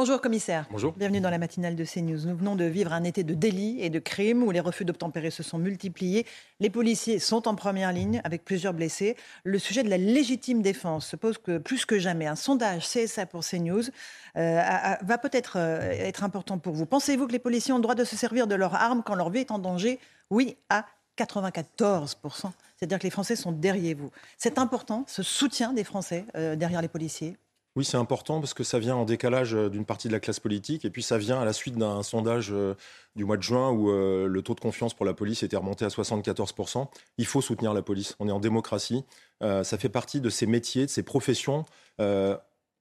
Bonjour commissaire. Bonjour. Bienvenue dans la matinale de CNews. Nous venons de vivre un été de délits et de crimes où les refus d'obtempérer se sont multipliés. Les policiers sont en première ligne avec plusieurs blessés. Le sujet de la légitime défense se pose que, plus que jamais. Un sondage CSA pour CNews euh, a- a- va peut-être euh, être important pour vous. Pensez-vous que les policiers ont le droit de se servir de leurs armes quand leur vie est en danger? Oui, à 94%. C'est-à-dire que les Français sont derrière vous. C'est important, ce soutien des Français euh, derrière les policiers? Oui, c'est important parce que ça vient en décalage euh, d'une partie de la classe politique et puis ça vient à la suite d'un sondage euh, du mois de juin où euh, le taux de confiance pour la police était remonté à 74%. Il faut soutenir la police. On est en démocratie. Ça fait partie de ces métiers, de ces professions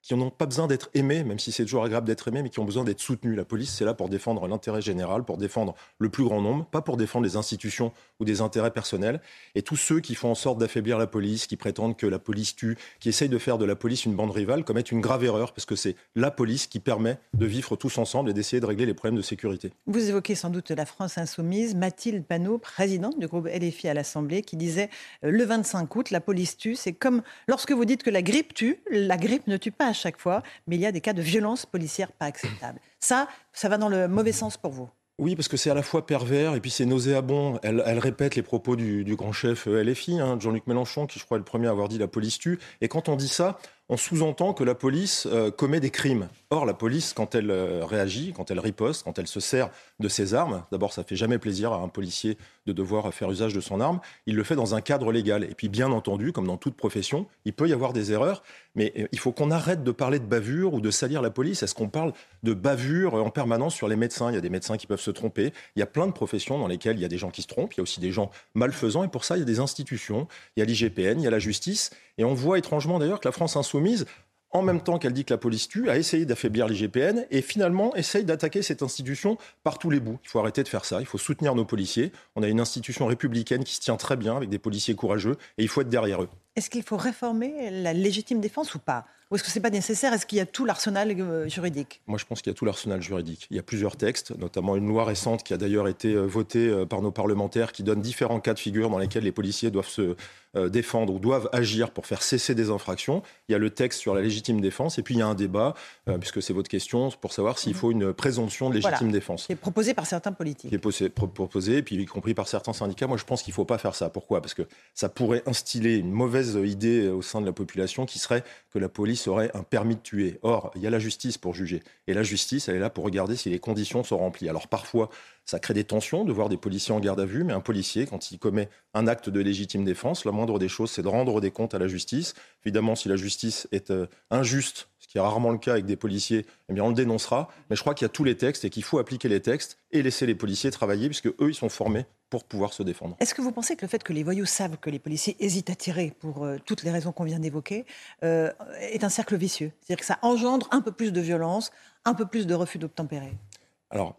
qui n'ont pas besoin d'être aimés, même si c'est toujours agréable d'être aimé, mais qui ont besoin d'être soutenus. La police, c'est là pour défendre l'intérêt général, pour défendre le plus grand nombre, pas pour défendre les institutions ou des intérêts personnels. Et tous ceux qui font en sorte d'affaiblir la police, qui prétendent que la police tue, qui essayent de faire de la police une bande rivale, commettent une grave erreur, parce que c'est la police qui permet de vivre tous ensemble et d'essayer de régler les problèmes de sécurité. Vous évoquez sans doute la France insoumise. Mathilde Panot, présidente du groupe LFI à l'Assemblée, qui disait euh, le 25 août, la police tue. C'est comme lorsque vous dites que la grippe tue, la grippe ne tue pas à chaque fois, mais il y a des cas de violence policière pas acceptables. Ça, ça va dans le mauvais sens pour vous. Oui, parce que c'est à la fois pervers et puis c'est nauséabond. Elle, répète les propos du, du grand chef euh, LFI, hein, Jean-Luc Mélenchon, qui je crois est le premier à avoir dit la police tue. Et quand on dit ça, on sous-entend que la police euh, commet des crimes. Or, la police, quand elle euh, réagit, quand elle riposte, quand elle se sert de ses armes, d'abord, ça fait jamais plaisir à un policier de devoir faire usage de son arme. Il le fait dans un cadre légal. Et puis, bien entendu, comme dans toute profession, il peut y avoir des erreurs, mais euh, il faut qu'on arrête de parler de bavure ou de salir la police. Est-ce qu'on parle de bavure en permanence sur les médecins? Il y a des médecins qui peuvent se tromper. Il y a plein de professions dans lesquelles il y a des gens qui se trompent. Il y a aussi des gens malfaisants. Et pour ça, il y a des institutions. Il y a l'IGPN, il y a la justice. Et on voit étrangement d'ailleurs que la France insoumise, en même temps qu'elle dit que la police tue, a essayé d'affaiblir l'IGPN et finalement essaye d'attaquer cette institution par tous les bouts. Il faut arrêter de faire ça, il faut soutenir nos policiers. On a une institution républicaine qui se tient très bien avec des policiers courageux et il faut être derrière eux. Est-ce qu'il faut réformer la légitime défense ou pas? Ou est-ce que c'est pas nécessaire? Est-ce qu'il y a tout l'arsenal euh, juridique? Moi, je pense qu'il y a tout l'arsenal juridique. Il y a plusieurs textes, notamment une loi récente qui a d'ailleurs été euh, votée euh, par nos parlementaires, qui donne différents cas de figure dans lesquels les policiers doivent se défendre ou doivent agir pour faire cesser des infractions. Il y a le texte sur la légitime défense, et puis il y a un débat, euh, puisque c'est votre question, pour savoir s'il faut une présomption de légitime Voilà. défense. C'est proposé par certains politiques. qui est posé- pro- proposé, et puis y compris par certains syndicats. Moi, je pense qu'il ne faut pas faire ça. Pourquoi? Parce que ça pourrait instiller une mauvaise idée au sein de la population qui serait que la police aurait un permis de tuer. Or, il y a la justice pour juger. Et la justice, elle est là pour regarder si les conditions sont remplies. Alors parfois, ça crée des tensions de voir des policiers en garde à vue, mais un policier, quand il commet un acte de légitime défense, la moindre des choses, c'est de rendre des comptes à la justice. Évidemment, si la justice est euh, injuste, ce qui est rarement le cas avec des policiers, eh bien on le dénoncera. Mais je crois qu'il y a tous les textes et qu'il faut appliquer les textes et laisser les policiers travailler, puisque eux, ils sont formés pour pouvoir se défendre. Est-ce que vous pensez que le fait que les voyous savent que les policiers hésitent à tirer pour euh, toutes les raisons qu'on vient d'évoquer euh, est un cercle vicieux? C'est-à-dire que ça engendre un peu plus de violence, un peu plus de refus d'obtempérer? Alors,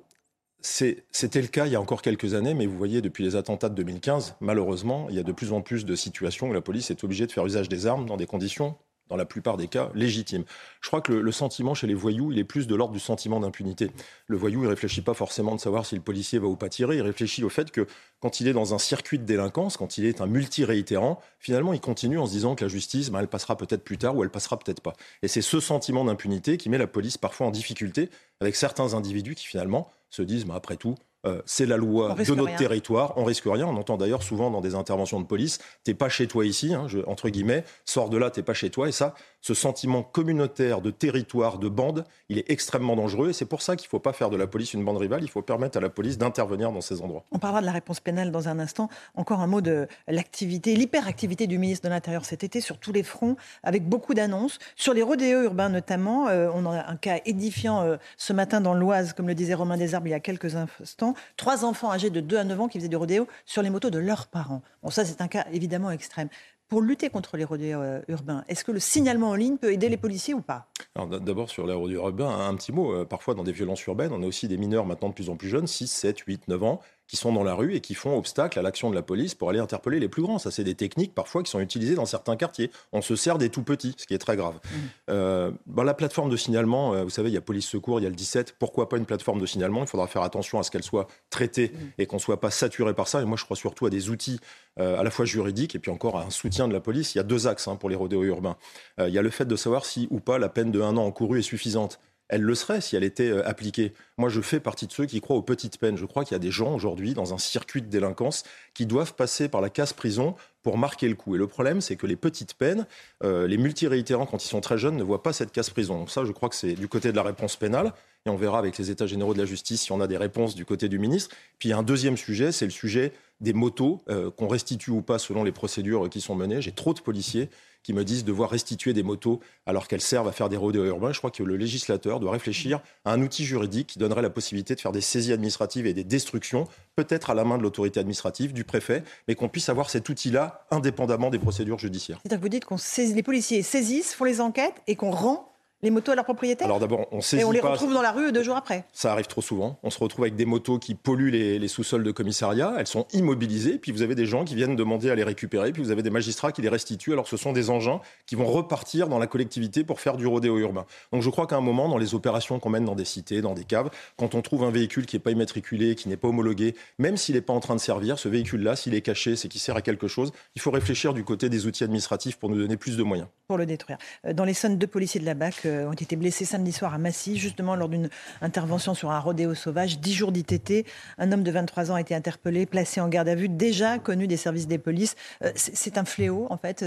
c'était le cas il y a encore quelques années, mais vous voyez, depuis les attentats de 2015, malheureusement, il y a de plus en plus de situations où la police est obligée de faire usage des armes dans des conditions, dans la plupart des cas, légitimes. Je crois que le, sentiment chez les voyous, il est plus de l'ordre du sentiment d'impunité. Le voyou, il réfléchit pas forcément de savoir si le policier va ou pas tirer, il réfléchit au fait que quand il est dans un circuit de délinquance, quand il est un multi-réitérant, finalement, il continue en se disant que la justice, ben, elle passera peut-être plus tard ou elle passera peut-être pas. Et c'est ce sentiment d'impunité qui met la police parfois en difficulté avec certains individus qui finalement se disent, ben, après tout, euh, c'est la loi de notre rien. territoire, on risque rien. On entend d'ailleurs souvent dans des interventions de police, t'es pas chez toi ici, hein, je- entre guillemets, sors de là, t'es pas chez toi. Et ça, ce sentiment communautaire de territoire, de bande, il est extrêmement dangereux. Et c'est pour ça qu'il faut pas faire de la police une bande rivale. Il faut permettre à la police d'intervenir dans ces endroits. On parlera de la réponse pénale dans un instant. Encore un mot de l'activité, l'hyperactivité du ministre de l'Intérieur cet été sur tous les fronts, avec beaucoup d'annonces. Sur les rodéos urbains notamment, euh, on a un cas édifiant euh, ce matin dans l'Oise, comme le disait Romain Desarbes il y a quelques instants. Trois enfants âgés de 2 à 9 ans qui faisaient du rodéo sur les motos de leurs parents. Bon, ça, c'est un cas évidemment extrême. Pour lutter contre les rodéos euh, urbains. Est-ce que le signalement en ligne peut aider les policiers ou pas? D'abord sur les rodéos urbains, un petit mot. Parfois dans des violences urbaines, on a aussi des mineurs maintenant de plus en plus jeunes, 6, 7, 8, 9 ans, qui sont dans la rue et qui font obstacle à l'action de la police pour aller interpeller les plus grands. Ça, c'est des techniques parfois qui sont utilisées dans certains quartiers. On se sert des tout petits, ce qui est très grave. Mmh. Euh, la plateforme de signalement, euh, vous savez, il y a police secours, il y a le 17. Pourquoi pas une plateforme de signalement? Il faudra faire attention à ce qu'elle soit traitée mmh. et qu'on ne soit pas saturé par ça. Et moi, je crois surtout à des outils euh, à la fois juridiques et puis encore à un soutien de la police. Il y a deux axes hein, pour les rodéos urbains. il y a le fait de savoir si ou pas la peine de un an encourue est suffisante elle le serait si elle était euh, appliquée. Moi, je fais partie de ceux qui croient aux petites peines. Je crois qu'il y a des gens aujourd'hui dans un circuit de délinquance qui doivent passer par la casse prison pour marquer le coup. Et le problème, c'est que les petites peines, euh, les multiréitérants, quand ils sont très jeunes, ne voient pas cette casse prison. Donc ça, je crois que c'est du côté de la réponse pénale. Et on verra avec les États généraux de la justice si on a des réponses du côté du ministre. Puis il y a un deuxième sujet, c'est le sujet des motos, euh, qu'on restitue ou pas selon les procédures qui sont menées. J'ai trop de policiers qui me disent devoir restituer des motos alors qu'elles servent à faire des rodéos urbains. Je crois que le législateur doit réfléchir à un outil juridique qui donnerait la possibilité de faire des saisies administratives et des destructions, peut-être à la main de l'autorité administrative, du préfet, mais qu'on puisse avoir cet outil-là indépendamment des procédures judiciaires. C'est-à-dire vous dites que les policiers saisissent, font les enquêtes et qu'on rend les motos à leurs propriétaires Alors d'abord, on saisit Et on les retrouve dans la rue deux jours après Ça arrive trop souvent. On se retrouve avec des motos qui polluent les, sous-sols de commissariat. Elles sont immobilisées. Puis vous avez des gens qui viennent demander à les récupérer. Puis vous avez des magistrats qui les restituent. Alors ce sont des engins qui vont repartir dans la collectivité pour faire du rodéo urbain. Donc je crois qu'à un moment, dans les opérations qu'on mène dans des cités, dans des caves, quand on trouve un véhicule qui n'est pas immatriculé, qui n'est pas homologué, même s'il n'est pas en train de servir, ce véhicule-là, s'il est caché, c'est qu'il sert à quelque chose, il faut réfléchir du côté des outils administratifs pour nous donner plus de moyens. Pour le détruire. Euh, dans les zones, deux policiers de la BAC euh, ont été blessés samedi soir à Massy, justement lors d'une intervention sur un rodéo sauvage. Dix jours d'ITT. Un homme de 23 ans a été interpellé, placé en garde à vue, déjà connu des services des polices. Euh, c'est un fléau, en fait.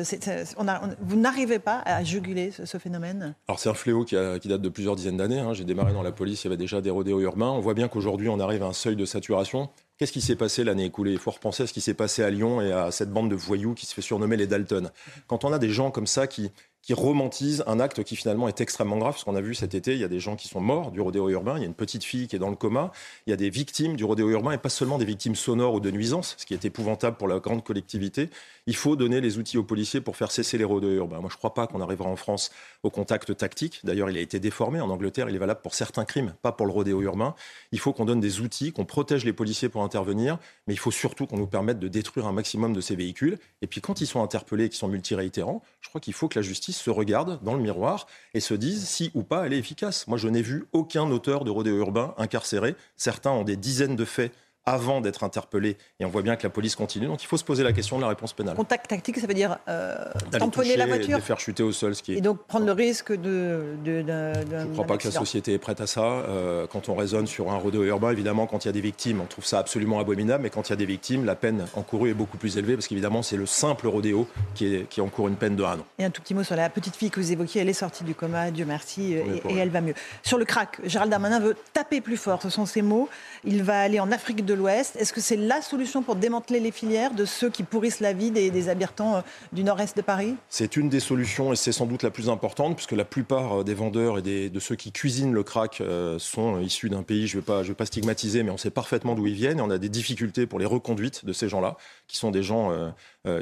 Vous n'arrivez pas à juguler ce, phénomène? Alors, c'est un fléau qui, date de plusieurs dizaines d'années. Hein. J'ai démarré dans la police, il y avait déjà des rodéos urbains. On voit bien qu'aujourd'hui, on arrive à un seuil de saturation. Qu'est-ce qui s'est passé l'année écoulée? Il faut repenser à ce qui s'est passé à Lyon et à cette bande de voyous qui se fait surnommer les Dalton. Quand on a des gens comme ça qui, qui romantise un acte qui finalement est extrêmement grave. Ce qu'on a vu cet été, il y a des gens qui sont morts du rodéo urbain, il y a une petite fille qui est dans le coma, il y a des victimes du rodéo urbain et pas seulement des victimes sonores ou de nuisances, ce qui est épouvantable pour la grande collectivité. Il faut donner les outils aux policiers pour faire cesser les rodéos urbains. Moi, je ne crois pas qu'on arrivera en France au contact tactique. D'ailleurs, il a été déformé. En Angleterre, il est valable pour certains crimes, pas pour le rodéo urbain. Il faut qu'on donne des outils, qu'on protège les policiers pour intervenir, mais il faut surtout qu'on nous permette de détruire un maximum de ces véhicules. Et puis, quand ils sont interpellés et qu'ils sont multiréitérants, je crois qu'il faut que la justice se regarde dans le miroir et se dise si ou pas elle est efficace. Moi, je n'ai vu aucun auteur de rodéo urbain incarcéré. Certains ont des dizaines de faits avant d'être interpellé. Et on voit bien que la police continue. Donc il faut se poser la question de la réponse pénale. Contact tactique, ça veut dire euh, tamponner la voiture et faire chuter au sol. Ce qui est... Et donc prendre le risque de. de, Je ne crois pas que la société est prête à ça. Euh, quand on raisonne sur un rodéo urbain, évidemment, quand il y a des victimes, on trouve ça absolument abominable. Mais quand il y a des victimes, la peine encourue est beaucoup plus élevée parce qu'évidemment, c'est le simple rodéo qui, est, qui encourt une peine de un an. Et un tout petit mot sur la petite fille que vous évoquiez. Elle est sortie du coma, Dieu merci, et, et elle va mieux. Sur le crack, Gérald Darmanin veut taper plus fort. Ce sont ses mots. Il va aller en Afrique de l'Ouest. Est-ce que c'est la solution pour démanteler les filières de ceux qui pourrissent la vie des, habitants euh, du nord-est de Paris? C'est une des solutions et c'est sans doute la plus importante puisque la plupart euh, des vendeurs et de ceux qui cuisinent le crack euh, sont issus d'un pays, je ne vais, pas stigmatiser, mais on sait parfaitement d'où ils viennent et on a des difficultés pour les reconduites de ces gens-là, qui sont des gens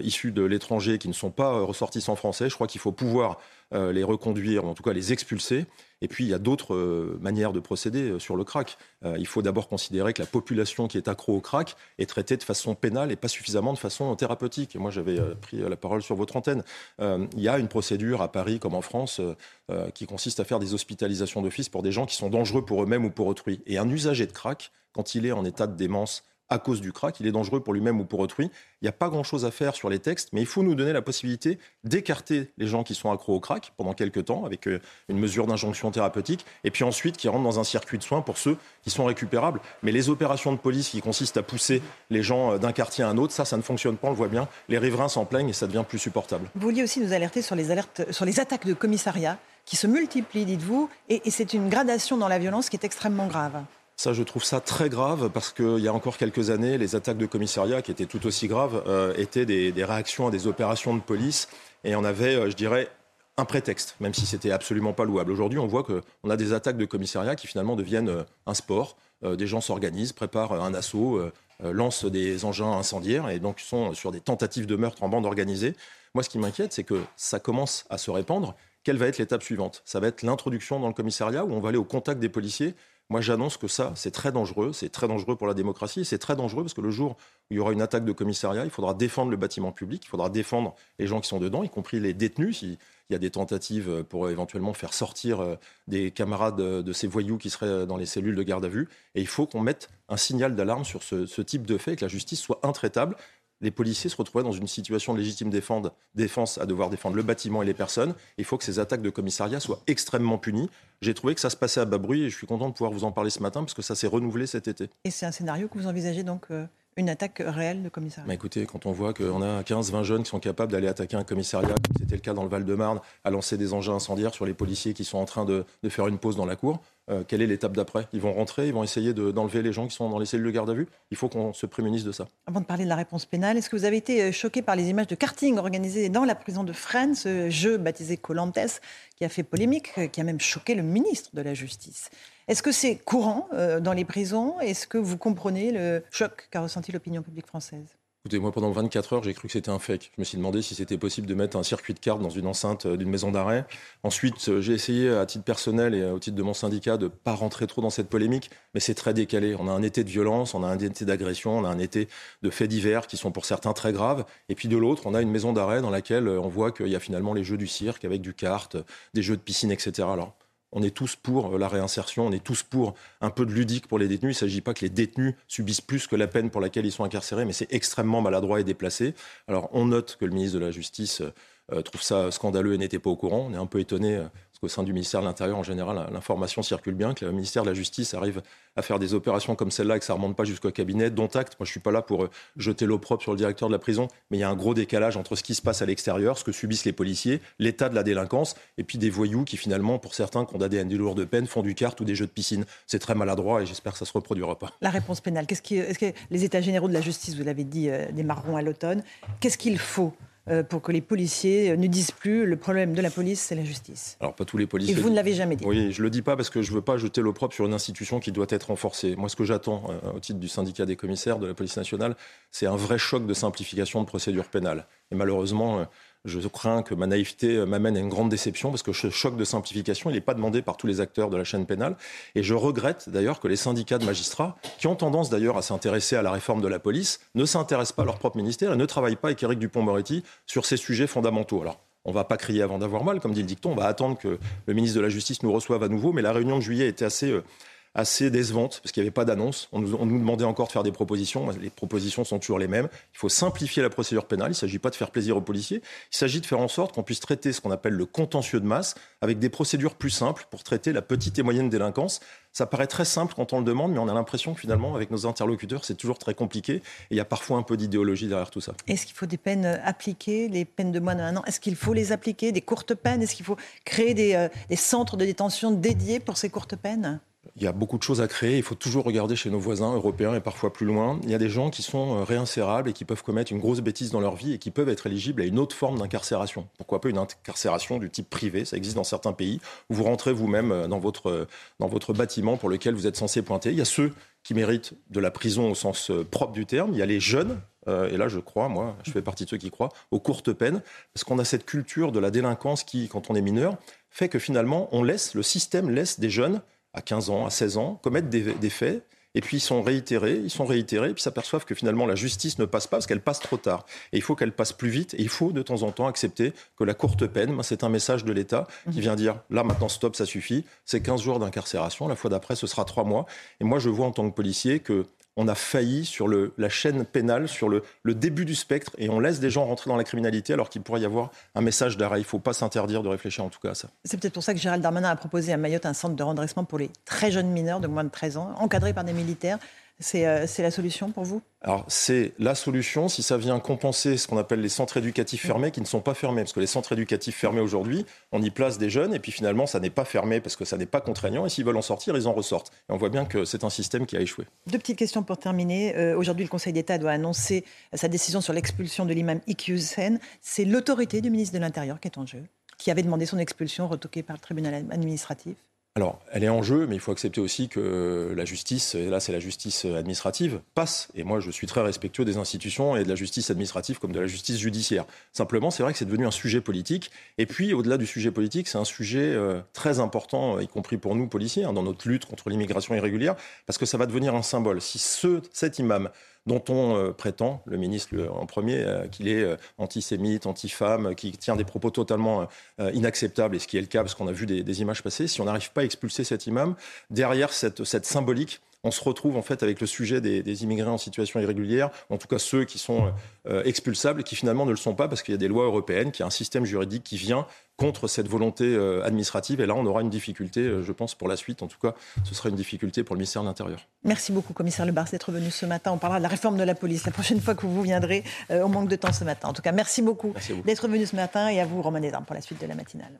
issus de l'étranger, qui ne sont pas ressortissants français. Je crois qu'il faut pouvoir les reconduire, ou en tout cas les expulser. Et puis, il y a d'autres euh, manières de procéder euh, sur le crack. Euh, il faut d'abord considérer que la population qui est accro au crack est traitée de façon pénale et pas suffisamment de façon thérapeutique. Et moi, j'avais pris la parole sur votre antenne. il y a une procédure à Paris comme en France qui consiste à faire des hospitalisations d'office pour des gens qui sont dangereux pour eux-mêmes ou pour autrui. Et un usager de crack, quand il est en état de démence à cause du crack. Il est dangereux pour lui-même ou pour autrui. Il n'y a pas grand-chose à faire sur les textes, mais il faut nous donner la possibilité d'écarter les gens qui sont accros au crack pendant quelques temps avec euh, une mesure d'injonction thérapeutique, et puis ensuite qui rentrent dans un circuit de soins pour ceux qui sont récupérables. Mais les opérations de police qui consistent à pousser les gens euh, d'un quartier à un autre, ça, ça ne fonctionne pas, on le voit bien. Les riverains s'en plaignent et ça devient plus supportable. Vous vouliez aussi nous alerter sur les, alertes, sur les attaques de commissariat qui se multiplient, dites-vous, et c'est une gradation dans la violence qui est extrêmement grave. Ça, je trouve ça très grave parce qu'il y a encore quelques années, les attaques de commissariat, qui étaient tout aussi graves, euh, étaient des, réactions à des opérations de police. Et on avait, euh, je dirais, un prétexte, même si c'était absolument pas louable. Aujourd'hui, on voit qu'on a des attaques de commissariat qui finalement deviennent euh, un sport. des gens s'organisent, préparent un assaut, lancent des engins incendiaires et donc sont sur des tentatives de meurtre en bande organisée. Moi, ce qui m'inquiète, c'est que ça commence à se répandre. Quelle va être l'étape suivante? Ça va être l'introduction dans le commissariat où on va aller au contact des policiers moi, j'annonce que ça, c'est très dangereux. C'est très dangereux pour la démocratie. C'est très dangereux parce que le jour où il y aura une attaque de commissariat, il faudra défendre le bâtiment public, il faudra défendre les gens qui sont dedans, y compris les détenus. S'il y a des tentatives pour éventuellement faire sortir euh, des camarades de ces voyous qui seraient dans les cellules de garde à vue. Et il faut qu'on mette un signal d'alarme sur ce, ce type de fait, que la justice soit intraitable les policiers se retrouvaient dans une situation de légitime défense à devoir défendre le bâtiment et les personnes. Il faut que ces attaques de commissariat soient extrêmement punies. J'ai trouvé que ça se passait à bas bruit et je suis content de pouvoir vous en parler ce matin parce que ça s'est renouvelé cet été. Et c'est un scénario que vous envisagez donc euh, une attaque réelle de commissariat. Mais Écoutez, quand on voit qu'on a 15-20 jeunes qui sont capables d'aller attaquer un commissariat, comme c'était le cas dans le Val-de-Marne, à lancer des engins incendiaires sur les policiers qui sont en train de, faire une pause dans la cour, euh, quelle est l'étape d'après? Ils vont rentrer, ils vont essayer d'enlever les gens qui sont dans les cellules de garde à vue? Il faut qu'on se prémunisse de ça. Avant de parler de la réponse pénale, est-ce que vous avez été euh, choqué par les images de karting organisées dans la prison de Fresnes, ce jeu baptisé Colantes, qui a fait polémique, euh, qui a même choqué le ministre de la Justice? Est-ce que c'est courant euh, dans les prisons? Est-ce que vous comprenez le choc qu'a ressenti l'opinion publique française? Écoutez, moi, pendant 24 heures, j'ai cru que c'était un fake. Je me suis demandé si c'était possible de mettre un circuit de cartes dans une enceinte euh, d'une maison d'arrêt. Ensuite, euh, j'ai essayé, à titre personnel et au titre de mon syndicat, de pas rentrer trop dans cette polémique, mais c'est très décalé. On a un été de violence, on a un été d'agression, on a un été de faits divers qui sont pour certains très graves. Et puis de l'autre, on a une maison d'arrêt dans laquelle on voit qu'il y a finalement les jeux du cirque avec du kart, des jeux de piscine, etc. Alors, on est tous pour euh, la réinsertion, on est tous pour un peu de ludique pour les détenus. Il ne s'agit pas que les détenus subissent plus que la peine pour laquelle ils sont incarcérés, mais c'est extrêmement maladroit et déplacé. Alors on note que le ministre de la Justice euh, trouve ça scandaleux et n'était pas au courant. On est un peu étonné euh, au sein du ministère de l'Intérieur, en général, l'information circule bien, que le ministère de la Justice arrive à faire des opérations comme celle-là et que ça ne remonte pas jusqu'au cabinet, dont acte. Moi, je ne suis pas là pour euh, jeter l'eau propre sur le directeur de la prison, mais il y a un gros décalage entre ce qui se passe à l'extérieur, ce que subissent les policiers, l'état de la délinquance, et puis des voyous qui, finalement, pour certains, condamnés à des lourdes peines, font du kart ou des jeux de piscine. C'est très maladroit et j'espère que ça ne se reproduira pas. La réponse pénale, qu'est-ce qui, est-ce que les États généraux de la justice, vous l'avez dit, euh, démarreront à l'automne Qu'est-ce qu'il faut pour que les policiers ne disent plus le problème de la police, c'est la justice. Alors pas tous les policiers. Et vous ne l'avez jamais dit. Oui, je le dis pas parce que je veux pas jeter l'opprobre sur une institution qui doit être renforcée. Moi, ce que j'attends euh, au titre du syndicat des commissaires de la police nationale, c'est un vrai choc de simplification de procédure pénale. Et malheureusement. Euh, je crains que ma naïveté euh, m'amène à une grande déception parce que ce choc de simplification, n'est pas demandé par tous les acteurs de la chaîne pénale. Et je regrette d'ailleurs que les syndicats de magistrats, qui ont tendance d'ailleurs à s'intéresser à la réforme de la police, ne s'intéressent pas à leur propre ministère et ne travaillent pas avec Éric Dupont-Moretti sur ces sujets fondamentaux. Alors, on ne va pas crier avant d'avoir mal, comme dit le dicton. On va attendre que le ministre de la Justice nous reçoive à nouveau. Mais la réunion de juillet était assez euh, assez décevante parce qu'il n'y avait pas d'annonce. On nous, demandait encore de faire des propositions. Les propositions sont toujours les mêmes. Il faut simplifier la procédure pénale. Il ne s'agit pas de faire plaisir aux policiers. Il s'agit de faire en sorte qu'on puisse traiter ce qu'on appelle le contentieux de masse avec des procédures plus simples pour traiter la petite et moyenne délinquance. Ça paraît très simple quand on le demande, mais on a l'impression que finalement, avec nos interlocuteurs, c'est toujours très compliqué. Et il y a parfois un peu d'idéologie derrière tout ça. Est-ce qu'il faut des peines appliquées, les peines de moins d'un an? Est-ce qu'il faut les appliquer, des courtes peines? Est-ce qu'il faut créer des, euh, des centres de détention dédiés pour ces courtes peines? Il y a beaucoup de choses à créer. Il faut toujours regarder chez nos voisins européens et parfois plus loin. Il y a des gens qui sont euh, réinsérables et qui peuvent commettre une grosse bêtise dans leur vie et qui peuvent être éligibles à une autre forme d'incarcération. Pourquoi pas une incarcération du type privé? Ça existe dans certains pays où vous rentrez vous-même euh, dans votre, euh, dans votre bâtiment pour lequel vous êtes censé pointer. Il y a ceux qui méritent de la prison au sens propre du terme. Il y a les jeunes et là je crois, moi, je fais partie de ceux qui croient, aux courtes peines, parce qu'on a cette culture de la délinquance qui, quand on est mineur, fait que finalement, on laisse, le système laisse des jeunes à 15 ans, à 16 ans, commettent des, faits et puis ils sont réitérés, ils sont réitérés, et puis s'aperçoivent que finalement la justice ne passe pas parce qu'elle passe trop tard. Et il faut qu'elle passe plus vite, et il faut de temps en temps accepter que la courte peine, c'est un message de l'État qui vient dire là maintenant stop, ça suffit, c'est 15 jours d'incarcération, la fois d'après ce sera 3 mois. Et moi je vois en tant que policier que on a failli sur le, la chaîne pénale, sur le, début du spectre, et on laisse des gens rentrer dans la criminalité alors qu'il pourrait y avoir un message d'arrêt. Il ne faut pas s'interdire de réfléchir en tout cas à ça. C'est peut-être pour ça que Gérald Darmanin a proposé à Mayotte un centre de redressement pour les très jeunes mineurs de moins de 13 ans, encadrés par des militaires. Euh, c'est la solution pour vous? Alors, c'est la solution si ça vient compenser ce qu'on appelle les centres éducatifs fermés qui ne sont pas fermés. Parce que les centres éducatifs fermés aujourd'hui, on y place des jeunes et puis finalement, ça n'est pas fermé parce que ça n'est pas contraignant. Et s'ils veulent en sortir, ils en ressortent. Et on voit bien que c'est un système qui a échoué. Deux petites questions pour terminer. Euh, aujourd'hui, le Conseil d'État doit annoncer sa décision sur l'expulsion de l'imam Iqiyoussen. C'est l'autorité du ministre de l'Intérieur qui est en jeu, qui avait demandé son expulsion retoquée par le tribunal administratif. Alors, elle est en jeu, mais il faut accepter aussi que la justice, et là c'est la justice administrative, passe. Et moi je suis très respectueux des institutions et de la justice administrative comme de la justice judiciaire. Simplement, c'est vrai que c'est devenu un sujet politique. Et puis, au-delà du sujet politique, c'est un sujet euh, très important, y compris pour nous policiers, hein, dans notre lutte contre l'immigration irrégulière, parce que ça va devenir un symbole. Si ce, cet imam dont on euh, prétend, le ministre en premier, euh, qu'il est euh, antisémite, anti-femme, qui tient des propos totalement inacceptables, et ce qui est le cas parce qu'on a vu des, des images passer, si on n'arrive pas à expulser cet imam, derrière cette, cette symbolique, on se retrouve en fait avec le sujet des, immigrés en situation irrégulière, en tout cas ceux qui sont euh, expulsables et qui finalement ne le sont pas parce qu'il y a des lois européennes, qu'il y a un système juridique qui vient contre cette volonté euh, administrative. Et là, on aura une difficulté, euh, je pense, pour la suite. En tout cas, ce sera une difficulté pour le ministère de l'Intérieur. Merci beaucoup, commissaire Lebars, d'être venu ce matin. On parlera de la réforme de la police la prochaine fois que vous viendrez. au manque de temps ce matin. En tout cas, merci beaucoup, d'être venu ce matin et à vous, Romain Desarmes, pour la suite de la matinale.